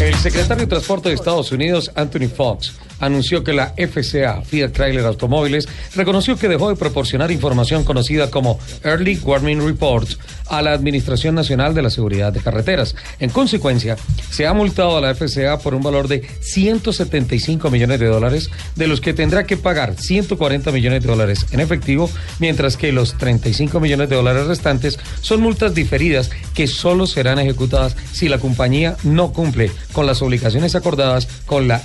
El secretario de Transporte de Estados Unidos, Anthony Fox, anunció que la FCA, Fiat Chrysler Automóviles, reconoció que dejó de proporcionar información conocida como Early Warning Reports a la Administración Nacional de la Seguridad de Carreteras. En consecuencia, se ha multado a la FCA por un valor de 175 millones de dólares, de los que tendrá que pagar 140 millones de dólares en efectivo, mientras que los 35 millones de dólares restantes son multas diferidas que solo serán ejecutadas si la compañía no cumple con las obligaciones acordadas con la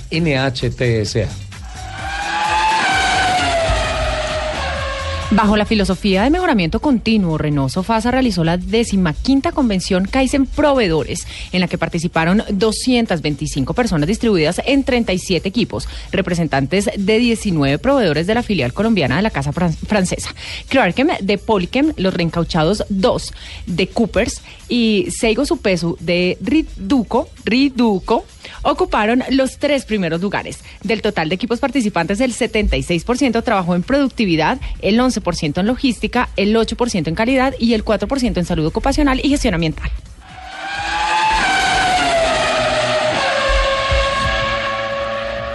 Bajo la filosofía de mejoramiento continuo, Renault Sofasa realizó la decimaquinta convención Kaizen Proveedores, en la que participaron 225 personas distribuidas en 37 equipos, representantes de 19 proveedores de la filial colombiana de la casa fran- francesa. Clarkem de Polychem, los reencauchados 2 de Coopers y Seigo Supesu de Riduco, Riduco ocuparon los tres primeros lugares. Del total de equipos participantes, el 76% trabajó en productividad, el 11% en logística, el 8% en calidad y el 4% en salud ocupacional y gestión ambiental.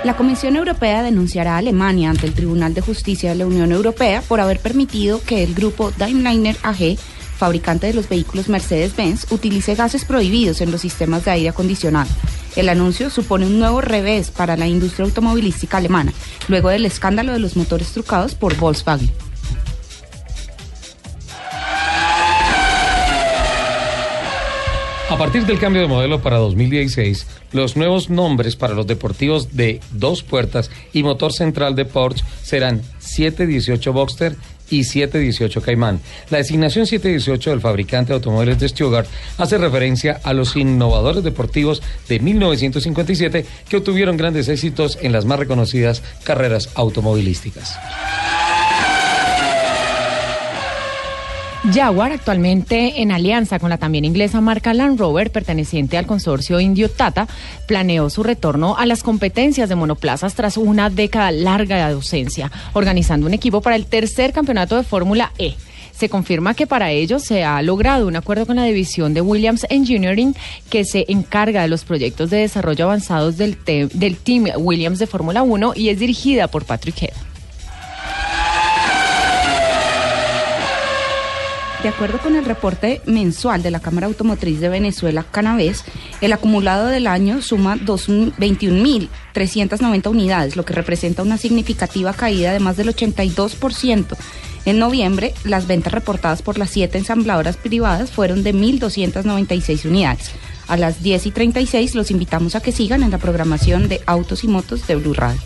La Comisión Europea denunciará a Alemania ante el Tribunal de Justicia de la Unión Europea por haber permitido que el grupo Daimler AG, fabricante de los vehículos Mercedes-Benz, utilice gases prohibidos en los sistemas de aire acondicionado. El anuncio supone un nuevo revés para la industria automovilística alemana, luego del escándalo de los motores trucados por Volkswagen. A partir del cambio de modelo para 2016, los nuevos nombres para los deportivos de dos puertas y motor central de Porsche serán 718 Boxster y 718 Cayman. La designación 718 del fabricante de automóviles de Stuttgart hace referencia a los innovadores deportivos de 1957 que obtuvieron grandes éxitos en las más reconocidas carreras automovilísticas. Jaguar, actualmente en alianza con la también inglesa marca Land Rover, perteneciente al consorcio indio Tata, planeó su retorno a las competencias de monoplazas tras una década larga de ausencia, organizando un equipo para el tercer campeonato de Fórmula E. Se confirma que para ello se ha logrado un acuerdo con la división de Williams Engineering que se encarga de los proyectos de desarrollo avanzados del, del Team Williams de Fórmula 1 y es dirigida por Patrick Head. De acuerdo con el reporte mensual de la Cámara Automotriz de Venezuela, Canavés, el acumulado del año suma dos- 21.390 unidades, lo que representa una significativa caída de más del 82%. En noviembre, las ventas reportadas por las siete ensambladoras privadas fueron de 1.296 unidades. A las 10 y 36 los invitamos a que sigan en la programación de Autos y Motos de Blue Radio.